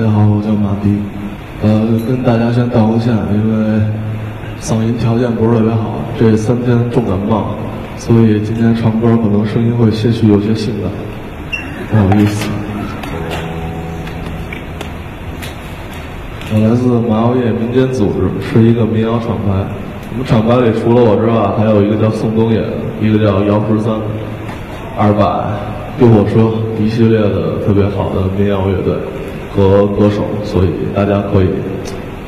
大家好，我叫马迪，呃，跟大家先道个歉，因为嗓音条件不是特别好，这三天重感冒，所以今天唱歌可能声音会些许有些性感，不好意思。我来自马药业民间组织，是一个民谣厂牌。我们厂牌里除了我之外，还有一个叫宋冬野的，一个叫姚十三、二百、丢火车一系列的特别好的民谣乐队和歌手，所以大家可以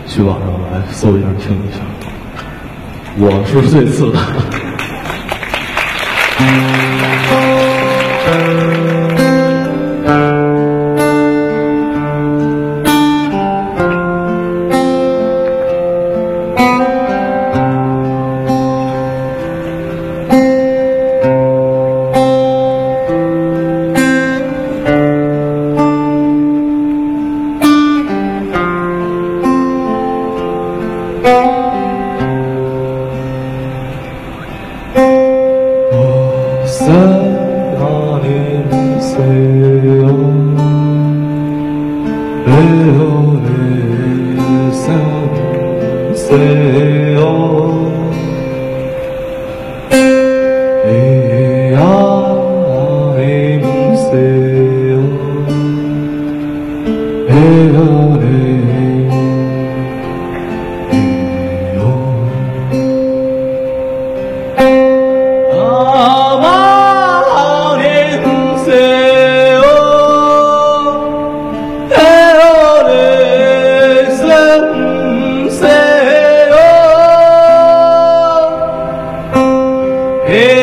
去网上来搜一下听一下。我是最次的。say Hey.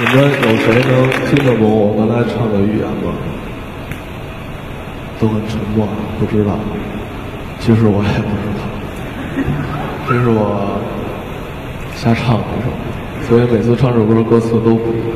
你们有谁能听得懂我刚才唱的语言吗？都很沉默，不知道。其实我也不知道，这是我瞎唱的一首，所以每次唱这首歌的歌词都不一样。